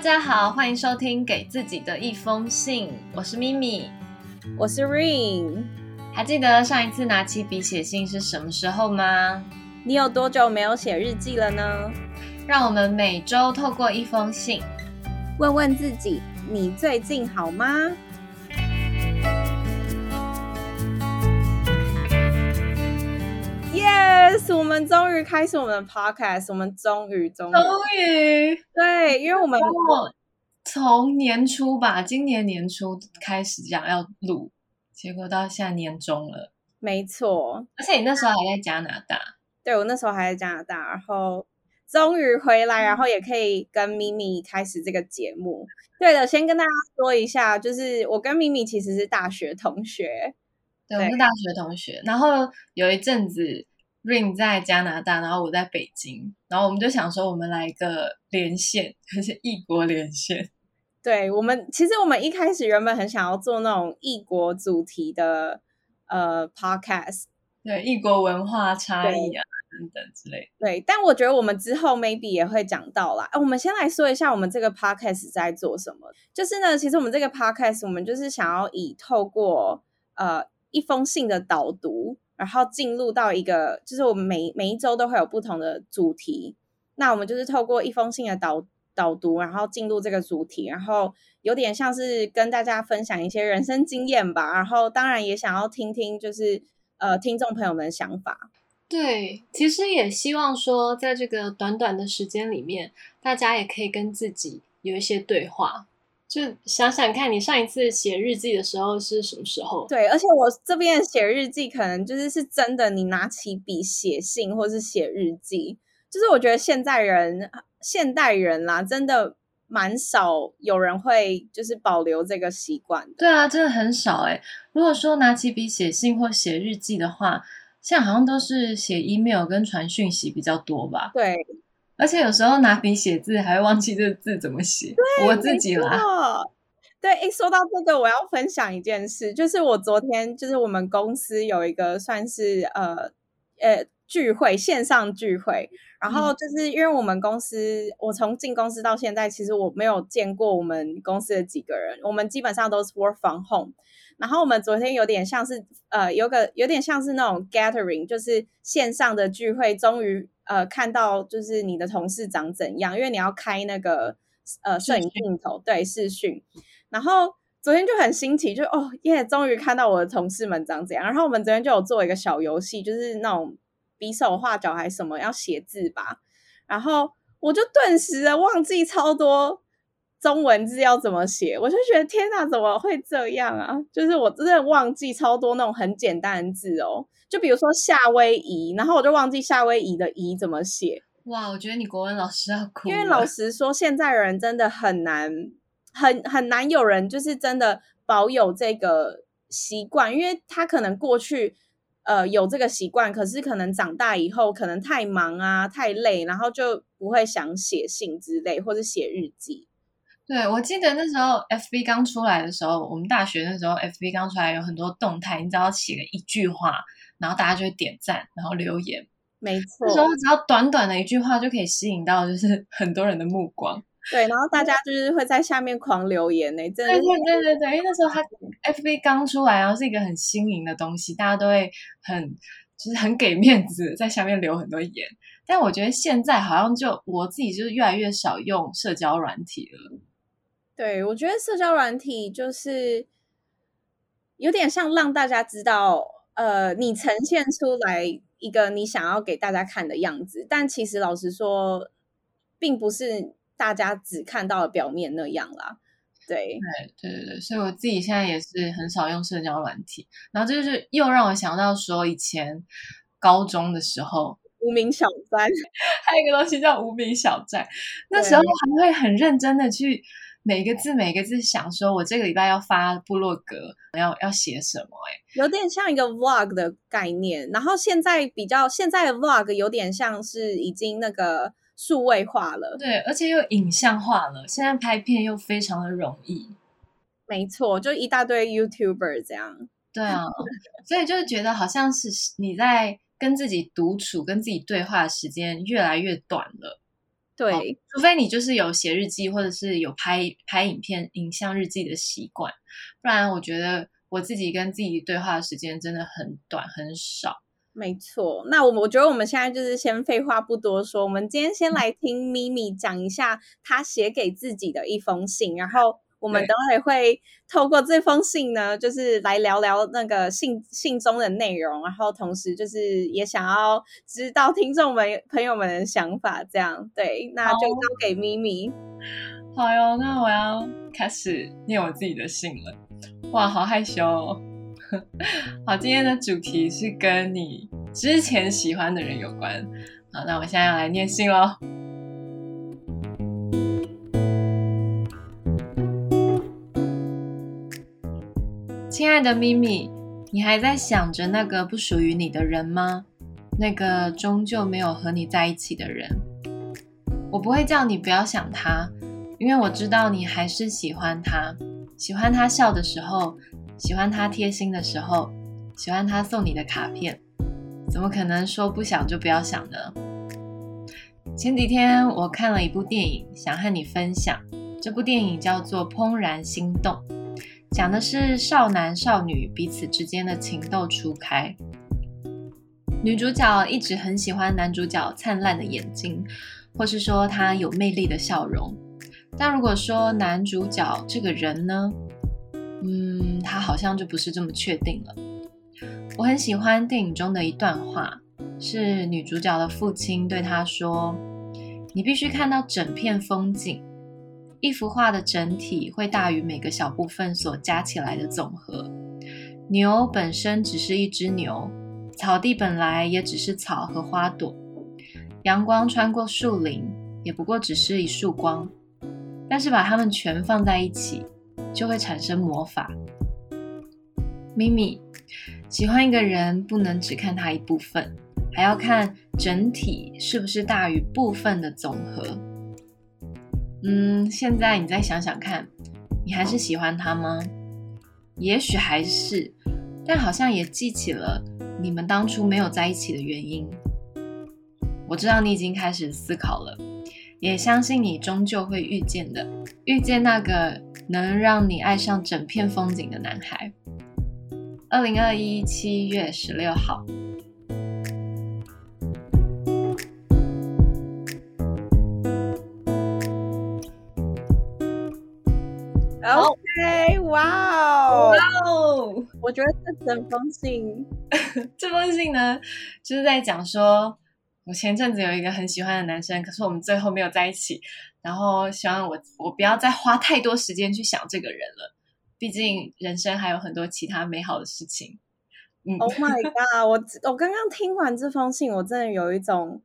大家好，欢迎收听《给自己的一封信》，我是咪咪，我是 Rain。还记得上一次拿起笔写信是什么时候吗？你有多久没有写日记了呢？让我们每周透过一封信，问问自己：你最近好吗？Yes，我们终于开始我们的 Podcast，我们终于终于终于对，因为我们从年初吧，今年年初开始讲要录，结果到现在年终了，没错。而且你那时候还在加拿大，对我那时候还在加拿大，然后终于回来，然后也可以跟咪咪开始这个节目。对的，先跟大家说一下，就是我跟咪咪其实是大学同学，对，我是大学同学。然后有一阵子 Rain 在加拿大，然后我在北京，然后我们就想说，我们来一个连线，就是异国连线。对我们，其实我们一开始原本很想要做那种异国主题的呃 podcast，对异国文化差异啊等等之类。对，但我觉得我们之后 maybe 也会讲到啦。我们先来说一下我们这个 podcast 在做什么。就是呢，其实我们这个 podcast 我们就是想要以透过呃一封信的导读，然后进入到一个，就是我们每每一周都会有不同的主题。那我们就是透过一封信的导。导读，然后进入这个主题，然后有点像是跟大家分享一些人生经验吧。然后当然也想要听听，就是呃听众朋友们的想法。对，其实也希望说，在这个短短的时间里面，大家也可以跟自己有一些对话。就想想看你上一次写日记的时候是什么时候？对，而且我这边写日记，可能就是是真的，你拿起笔写信或是写日记，就是我觉得现在人。现代人啦，真的蛮少有人会就是保留这个习惯。对啊，真的很少哎。如果说拿起笔写信或写日记的话，现在好像都是写 email 跟传讯息比较多吧？对，而且有时候拿笔写字还会忘记这字怎么写。我自己啦。对，一说到这个，我要分享一件事，就是我昨天就是我们公司有一个算是呃呃。聚会线上聚会，然后就是因为我们公司，我从进公司到现在，其实我没有见过我们公司的几个人，我们基本上都是 work from home。然后我们昨天有点像是呃，有个有点像是那种 gathering，就是线上的聚会，终于呃看到就是你的同事长怎样，因为你要开那个呃摄影镜头对视讯，然后昨天就很新奇，就哦耶，终于看到我的同事们长怎样。然后我们昨天就有做一个小游戏，就是那种。比手画脚还是什么要写字吧，然后我就顿时的忘记超多中文字要怎么写，我就觉得天哪，怎么会这样啊？就是我真的忘记超多那种很简单的字哦，就比如说夏威夷，然后我就忘记夏威夷的夷怎么写。哇，我觉得你国文老师要哭，因为老实说，现在人真的很难，很很难有人就是真的保有这个习惯，因为他可能过去。呃，有这个习惯，可是可能长大以后，可能太忙啊，太累，然后就不会想写信之类，或者写日记。对，我记得那时候 FB 刚出来的时候，我们大学那时候 FB 刚出来，有很多动态，你只要写个一句话，然后大家就会点赞，然后留言。没错，那时候只要短短的一句话就可以吸引到就是 很多人的目光。对，然后大家就是会在下面狂留言呢，真的。对对对对对，因为那时候他 FB 刚出来，然后是一个很新颖的东西，大家都会很就是很给面子，在下面留很多言。但我觉得现在好像就我自己就是越来越少用社交软体了。对，我觉得社交软体就是有点像让大家知道，呃，你呈现出来一个你想要给大家看的样子，但其实老实说，并不是。大家只看到了表面那样啦，对，对，对，对，所以我自己现在也是很少用社交软体，然后这就是又让我想到说，以前高中的时候，无名小站，还有一个东西叫无名小站，那时候还会很认真的去每个字每个字想，说我这个礼拜要发部落格，要要写什么，哎，有点像一个 vlog 的概念，然后现在比较现在的 vlog 有点像是已经那个。数位化了，对，而且又影像化了。现在拍片又非常的容易，没错，就一大堆 YouTuber 这样。对啊，所以就是觉得好像是你在跟自己独处、跟自己对话的时间越来越短了。对，除非你就是有写日记，或者是有拍拍影片、影像日记的习惯，不然我觉得我自己跟自己对话的时间真的很短很少。没错，那我我觉得我们现在就是先废话不多说，我们今天先来听咪咪讲一下她写给自己的一封信，然后。我们等会会透过这封信呢，就是来聊聊那个信信中的内容，然后同时就是也想要知道听众们朋友们的想法，这样对，那就交给咪咪。好哟，那我要开始念我自己的信了。哇，好害羞。哦。好，今天的主题是跟你之前喜欢的人有关。好，那我现在要来念信喽。亲爱的咪咪，你还在想着那个不属于你的人吗？那个终究没有和你在一起的人。我不会叫你不要想他，因为我知道你还是喜欢他，喜欢他笑的时候，喜欢他贴心的时候，喜欢他送你的卡片。怎么可能说不想就不要想呢？前几天我看了一部电影，想和你分享。这部电影叫做《怦然心动》。讲的是少男少女彼此之间的情窦初开。女主角一直很喜欢男主角灿烂的眼睛，或是说他有魅力的笑容。但如果说男主角这个人呢，嗯，他好像就不是这么确定了。我很喜欢电影中的一段话，是女主角的父亲对她说：“你必须看到整片风景。”一幅画的整体会大于每个小部分所加起来的总和。牛本身只是一只牛，草地本来也只是草和花朵。阳光穿过树林，也不过只是一束光。但是把它们全放在一起，就会产生魔法。咪咪，喜欢一个人不能只看他一部分，还要看整体是不是大于部分的总和。嗯，现在你再想想看，你还是喜欢他吗？也许还是，但好像也记起了你们当初没有在一起的原因。我知道你已经开始思考了，也相信你终究会遇见的，遇见那个能让你爱上整片风景的男孩。二零二一七月十六号。哇哦，哇哦！我觉得这整封信，这封信呢，就是在讲说，我前阵子有一个很喜欢的男生，可是我们最后没有在一起，然后希望我我不要再花太多时间去想这个人了，毕竟人生还有很多其他美好的事情。嗯，Oh my god！我我刚刚听完这封信，我真的有一种。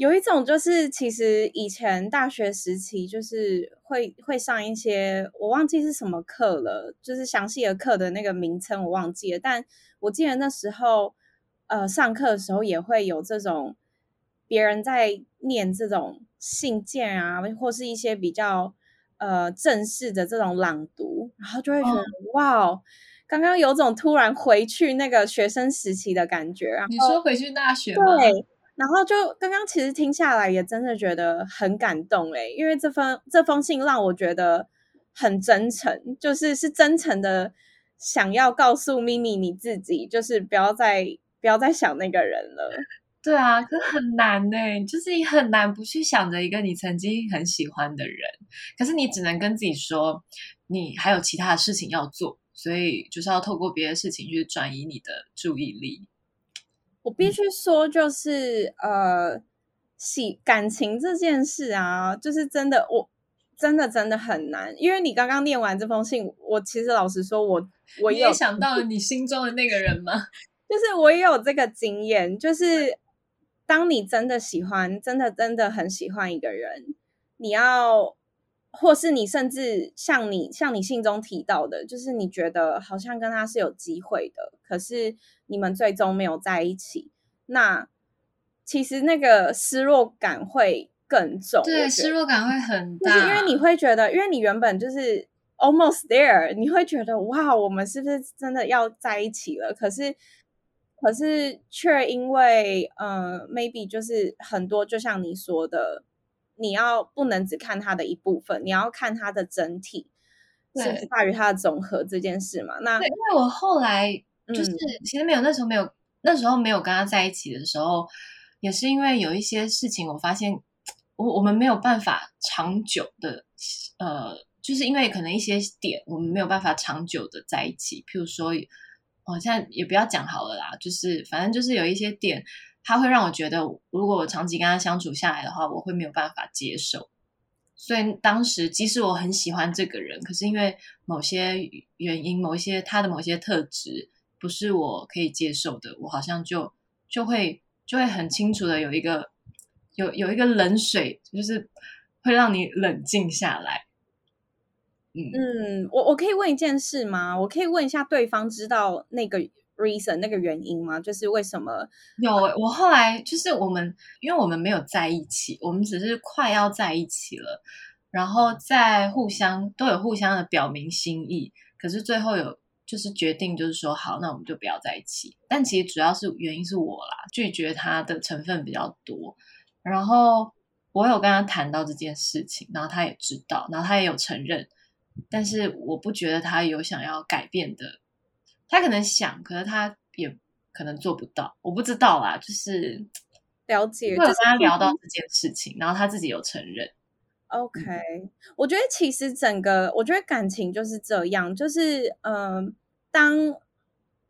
有一种就是，其实以前大学时期就是会会上一些，我忘记是什么课了，就是详细的课的那个名称我忘记了，但我记得那时候，呃，上课的时候也会有这种别人在念这种信件啊，或是一些比较呃正式的这种朗读，然后就会觉得哇，刚刚有种突然回去那个学生时期的感觉。你说回去大学吗？对。然后就刚刚其实听下来也真的觉得很感动诶，因为这封这封信让我觉得很真诚，就是是真诚的想要告诉咪咪你自己，就是不要再不要再想那个人了。对啊，可很难呢，就是你很难不去想着一个你曾经很喜欢的人，可是你只能跟自己说，你还有其他的事情要做，所以就是要透过别的事情去转移你的注意力。我必须说，就是呃，喜感情这件事啊，就是真的，我真的真的很难。因为你刚刚念完这封信，我其实老实说，我我也想到了你心中的那个人吗？就是我也有这个经验，就是当你真的喜欢，真的真的很喜欢一个人，你要。或是你甚至像你像你信中提到的，就是你觉得好像跟他是有机会的，可是你们最终没有在一起，那其实那个失落感会更重。对，失落感会很大，因为你会觉得，因为你原本就是 almost there，你会觉得哇，我们是不是真的要在一起了？可是，可是却因为呃，maybe 就是很多，就像你说的。你要不能只看他的一部分，你要看他的整体，甚至对大于他的总和这件事嘛。那对，因为我后来就是嗯其实没有那时候没有那时候没有跟他在一起的时候，也是因为有一些事情，我发现我我们没有办法长久的呃，就是因为可能一些点我们没有办法长久的在一起，譬如说，哦，现在也不要讲好了啦，就是反正就是有一些点，他会让我觉得，如果我长期跟他相处下来的话，我会没有办法接受。所以当时即使我很喜欢这个人，可是因为某些原因，某一些他的某些特质不是我可以接受的，我好像就就会就会很清楚的有一个有有一个冷水，就是会让你冷静下来。嗯，嗯，我我可以问一件事吗？我可以问一下对方知道那个 reason 那个原因吗？就是为什么？有我后来就是我们，因为我们没有在一起，我们只是快要在一起了，然后在互相都有互相的表明心意，可是最后有就是决定就是说好，那我们就不要在一起。但其实主要是原因是我啦，拒绝他的成分比较多，然后我有跟他谈到这件事情，然后他也知道，然后他也有承认，但是我不觉得他有想要改变的，他可能想，可是他也可能做不到，我不知道啦，就是了解，我有跟就是他聊到这件事情，然后他自己有承认，OK，我觉得其实整个，我觉得感情就是这样，就是嗯、呃当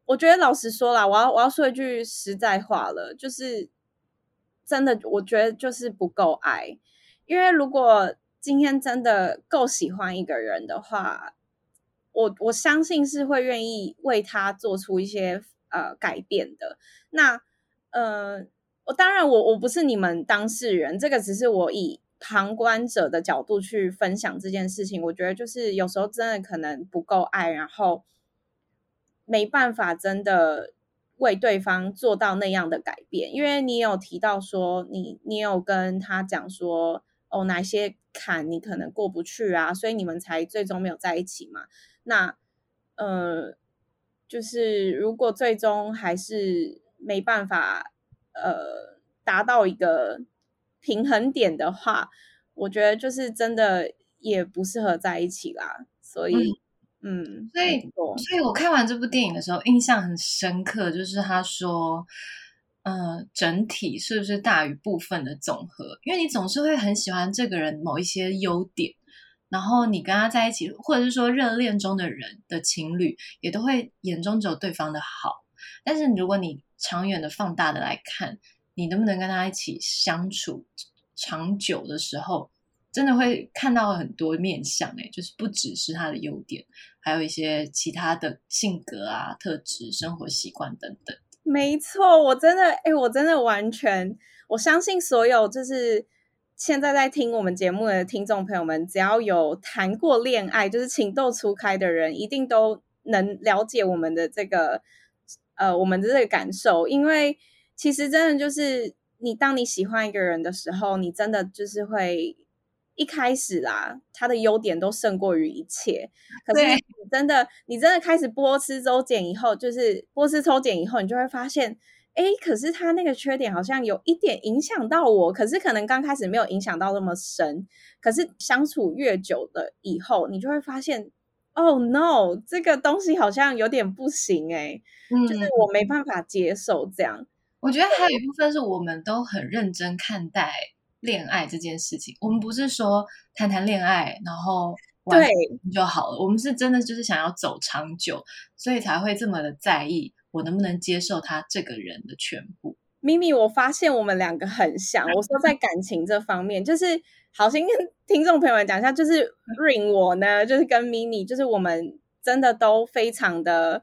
我觉得老实说啦，我要我要说一句实在话了，就是真的，我觉得就是不够爱，因为如果今天真的够喜欢一个人的话，我我相信是会愿意为他做出一些呃改变的。那呃，我当然我我不是你们当事人，这个只是我以旁观者的角度去分享这件事情。我觉得就是有时候真的可能不够爱，然后没办法真的为对方做到那样的改变。因为你有提到说，你你有跟他讲说，哦，哪些坎你可能过不去啊，所以你们才最终没有在一起嘛。那呃，就是如果最终还是没办法呃达到一个平衡点的话，我觉得就是真的也不适合在一起啦。所以，嗯，所以所以我看完这部电影的时候，印象很深刻，就是他说，呃，整体是不是大于部分的总和？因为你总是会很喜欢这个人某一些优点，然后你跟他在一起，或者是说热恋中的人的情侣，也都会眼中只有对方的好。但是如果你长远的放大的来看，你能不能跟他一起相处长久的时候，真的会看到很多面相，诶，就是不只是他的优点，还有一些其他的性格啊、特质、生活习惯等等。没错，我真的，哎，我真的完全，我相信所有就是现在在听我们节目的听众朋友们，只要有谈过恋爱，就是情窦初开的人，一定都能了解我们的这个，呃，我们的这个感受，因为其实真的就是你当你喜欢一个人的时候，你真的就是会。一开始啦，他的优点都胜过于一切。可是你真的，你真的开始波斯抽检以后，就是波斯抽检以后，你就会发现，哎，可是他那个缺点好像有一点影响到我，可是可能刚开始没有影响到那么深，可是相处越久了以后，你就会发现，哦 no，这个东西好像有点不行哎、嗯就是我没办法接受这样。我觉得还有一部分是我们都很认真看待恋爱这件事情。我们不是说谈谈恋爱，然后对就好了。我们是真的就是想要走长久，所以才会这么的在意我能不能接受他这个人的全部。咪咪，我发现我们两个很像。我说在感情这方面，就是好心跟听众朋友们讲一下，就是 Ring 我呢，就是跟咪咪，就是我们真的都非常的，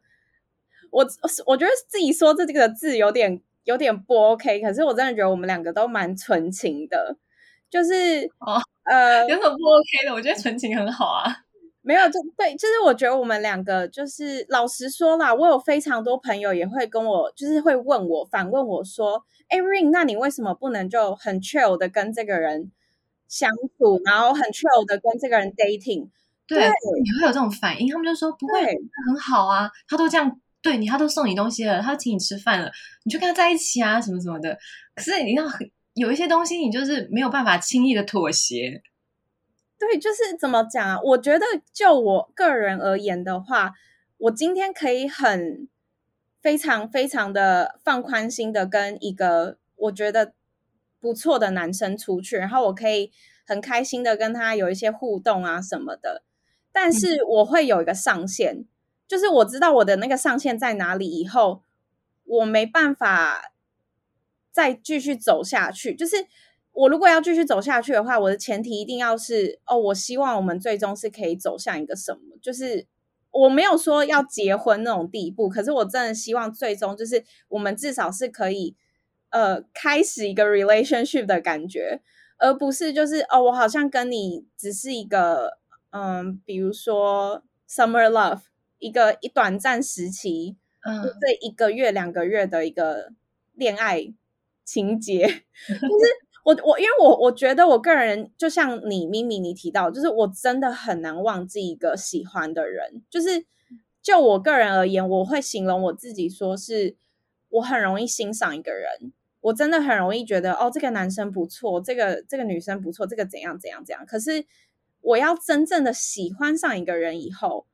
我我觉得自己说这个字有点有点不 OK，可是我真的觉得我们两个都蛮纯情的，就是哦呃，有什么不 OK 的？我觉得纯情很好啊。没有，就对，就是我觉得我们两个就是老实说啦，我有非常多朋友也会跟我，就是会问我，反问我说：“哎，Ring，那你为什么不能就很 chill 的跟这个人相处，然后很 chill 的跟这个人 dating？” 对，对你会有这种反应，他们就说不会，对很好啊，他都这样对你，他都送你东西了，他请你吃饭了，你就跟他在一起啊，什么什么的。可是你要很有一些东西你就是没有办法轻易的妥协。对，就是怎么讲啊？我觉得就我个人而言的话，我今天可以很非常非常的放宽心的跟一个我觉得不错的男生出去，然后我可以很开心的跟他有一些互动啊什么的。但是我会有一个上限，就是我知道我的那个上限在哪里，以后我没办法再继续走下去。就是我如果要继续走下去的话，我的前提一定要是哦，我希望我们最终是可以走向一个什么？就是我没有说要结婚那种地步，可是我真的希望最终就是我们至少是可以呃开始一个 relationship 的感觉，而不是就是哦，我好像跟你只是一个。嗯，比如说 summer love，一个一短暂时期，嗯，这一个月两个月的一个恋爱情节，就是我我因为我我觉得我个人就像你咪咪你提到，就是我真的很难忘记一个喜欢的人，就是就我个人而言，我会形容我自己说是我很容易欣赏一个人，我真的很容易觉得哦，这个男生不错，这个这个女生不错，这个怎样怎样怎样，可是。我要真正的喜欢上一个人以后，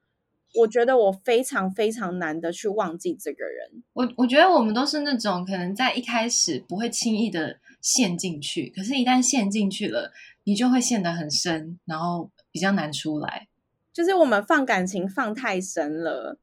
我觉得我非常非常难的去忘记这个人。我我觉得我们都是那种可能在一开始不会轻易的陷进去，可是，一旦陷进去了，你就会陷得很深，然后比较难出来。就是我们放感情放太深了。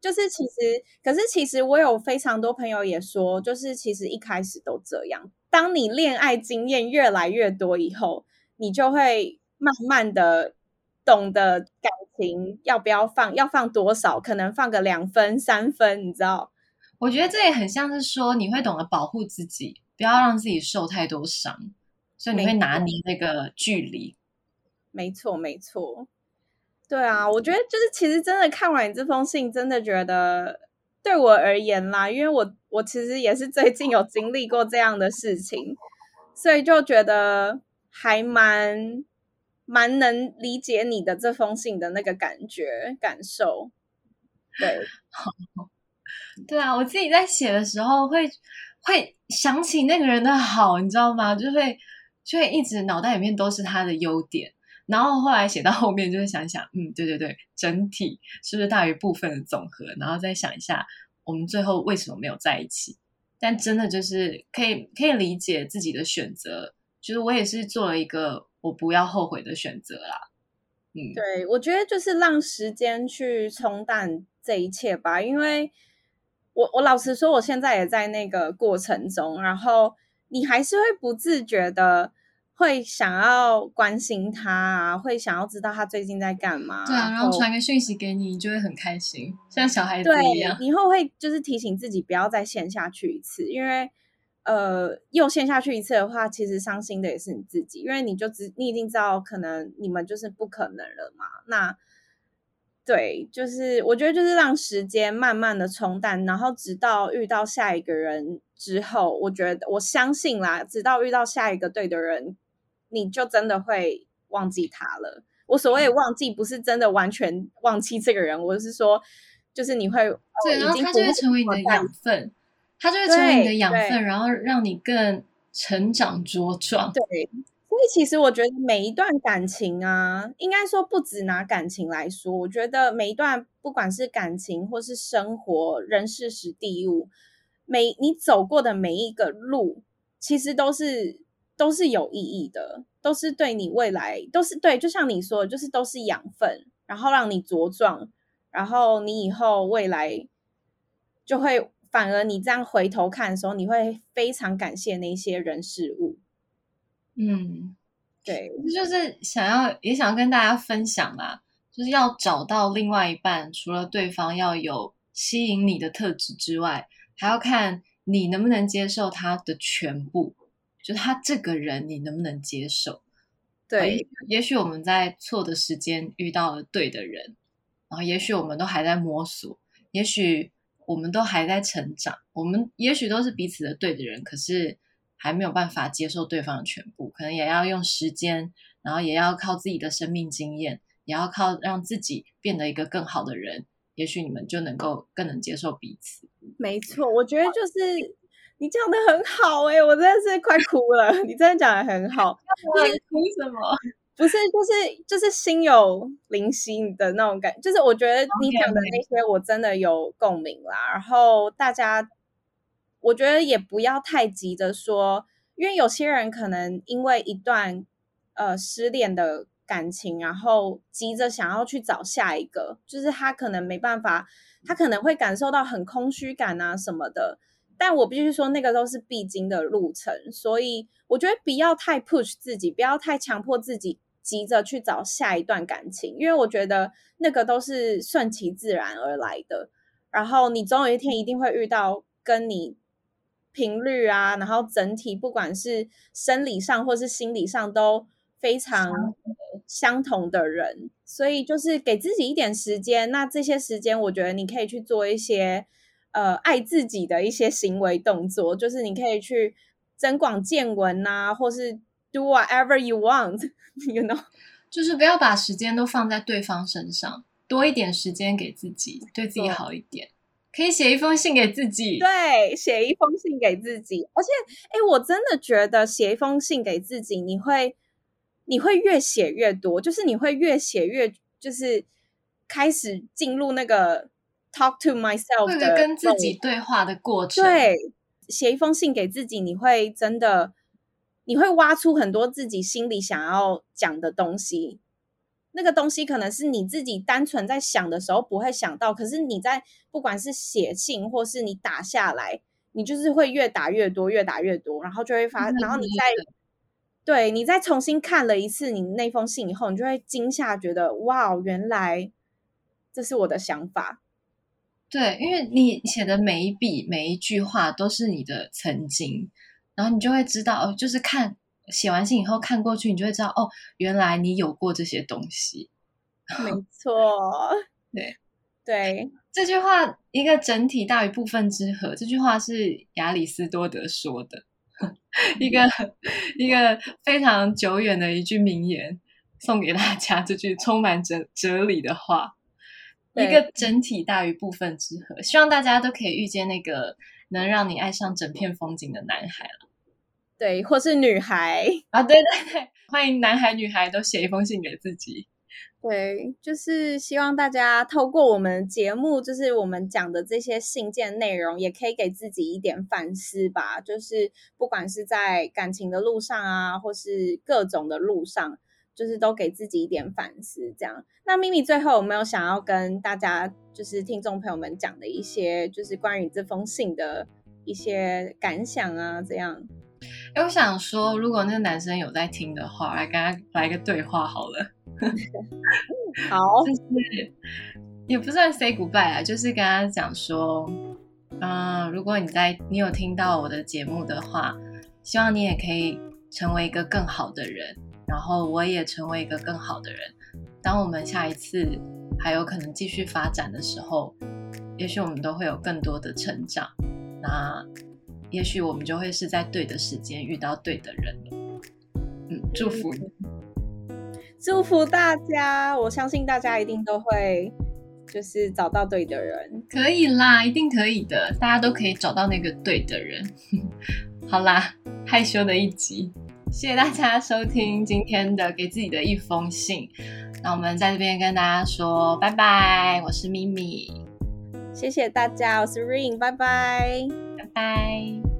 就是其实，可是其实我有非常多朋友也说，就是其实一开始都这样。当你恋爱经验越来越多以后，你就会。慢慢的懂得感情要不要放，要放多少，可能放个两分、三分，你知道？我觉得这也很像是说，你会懂得保护自己，不要让自己受太多伤，所以你会拿捏那个距离。没错，没错。对啊，我觉得就是其实真的看完你这封信，真的觉得对我而言啦，因为我我其实也是最近有经历过这样的事情，所以就觉得还蛮。蛮能理解你的这封信的那个感觉感受，对，对啊，我自己在写的时候会会想起那个人的好，你知道吗？就会就会一直脑袋里面都是他的优点，然后后来写到后面就会想想，嗯，对对对，整体是不是大于部分的总和？然后再想一下，我们最后为什么没有在一起？但真的就是可以可以理解自己的选择，就是我也是做了一个。我不要后悔的选择啦，嗯，对，我觉得就是让时间去冲淡这一切吧，因为我我老实说，我现在也在那个过程中，然后你还是会不自觉的会想要关心他啊，会想要知道他最近在干嘛，对啊，然后传个讯息给你，你就会很开心，像小孩子一样。以后会就是提醒自己不要再陷下去一次，因为。呃，又陷下去一次的话，其实伤心的也是你自己，因为你就知你已经知道，可能你们就是不可能了嘛。那对，就是我觉得就是让时间慢慢的冲淡，然后直到遇到下一个人之后，我觉得我相信啦，直到遇到下一个对的人，你就真的会忘记他了。我所谓忘记，不是真的完全忘记这个人，我是说，就是你会对，然后他就会成为你的养分。它就会成为你的养分，然后让你更成长茁壮。对，所以其实我觉得每一段感情啊，应该说不止拿感情来说，我觉得每一段不管是感情或是生活、人事、时地物，每你走过的每一个路，其实都是都是有意义的，都是对你未来都是对。就像你说，就是都是养分，然后让你茁壮，然后你以后未来就会。反而你这样回头看的时候，你会非常感谢那些人事物。嗯，对，这就是想要也想要跟大家分享啦，就是要找到另外一半，除了对方要有吸引你的特质之外，还要看你能不能接受他的全部，就他这个人你能不能接受？对，也许我们在错的时间遇到了对的人，然后也许我们都还在摸索，也许。我们都还在成长，我们也许都是彼此的对的人，可是还没有办法接受对方的全部，可能也要用时间，然后也要靠自己的生命经验，也要靠让自己变得一个更好的人，也许你们就能够更能接受彼此。没错，我觉得就是你讲的很好哎，我真的是快哭了。你真的讲的很好，哭什么？不是，就是就是心有灵犀的那种感，就是我觉得你讲的那些我真的有共鸣啦。然后大家，我觉得也不要太急着说，因为有些人可能因为一段呃失恋的感情，然后急着想要去找下一个，就是他可能没办法，他可能会感受到很空虚感啊什么的。但我必须说，那个都是必经的路程，所以我觉得不要太 push 自己，不要太强迫自己，急着去找下一段感情，因为我觉得那个都是顺其自然而来的。然后你总有一天一定会遇到跟你频率啊，然后整体不管是生理上或是心理上都非常相同的人，所以就是给自己一点时间。那这些时间，我觉得你可以去做一些。呃，爱自己的一些行为动作，就是你可以去增广见闻呐，或是 do whatever you want，you know，就是不要把时间都放在对方身上，多一点时间给自己，对自己好一点。可以写一封信给自己，对，写一封信给自己。而且，哎，我真的觉得写一封信给自己，你会，你会越写越多，就是你会越写越，就是开始进入那个。Talk to myself 的跟自己对话的过程，对，写一封信给自己，你会真的，你会挖出很多自己心里想要讲的东西。那个东西可能是你自己单纯在想的时候不会想到，可是你在不管是写信或是你打下来，你就是会越打越多，越打越多，然后就会发，然后你再对你再重新看了一次你那封信以后，你就会惊吓，觉得哇，原来这是我的想法。对，因为你写的每一笔每一句话都是你的曾经，然后你就会知道哦，就是看写完信以后看过去，你就会知道哦，原来你有过这些东西。没 错，对对，这句话一个整体大于部分之和，这句话是亚里士多德说的，一个一个非常久远的一句名言，送给大家这句充满哲哲理的话。一个整体大于部分之和，希望大家都可以遇见那个能让你爱上整片风景的男孩了。对，或是女孩啊，对对 对，欢迎男孩女孩都写一封信给自己。对，就是希望大家透过我们节目，就是我们讲的这些信件内容，也可以给自己一点反思吧。就是不管是在感情的路上啊，或是各种的路上。就是都给自己一点反思，这样。那咪咪最后有没有想要跟大家，就是听众朋友们讲的一些，就是关于这封信的一些感想啊？这样。哎，我想说，如果那个男生有在听的话，来跟他来个对话好了。好，就是也不算 say goodbye 啊，就是跟他讲说，嗯，如果你在你有听到我的节目的话，希望你也可以成为一个更好的人。然后我也成为一个更好的人。当我们下一次还有可能继续发展的时候，也许我们都会有更多的成长。那也许我们就会是在对的时间遇到对的人。嗯，祝福你，祝福大家！我相信大家一定都会就是找到对的人。可以啦，一定可以的，大家都可以找到那个对的人。好啦，害羞的一集。谢谢大家收听今天的给自己的一封信。那我们在这边跟大家说拜拜，我是咪咪。谢谢大家，我是 Ring，拜拜，拜拜。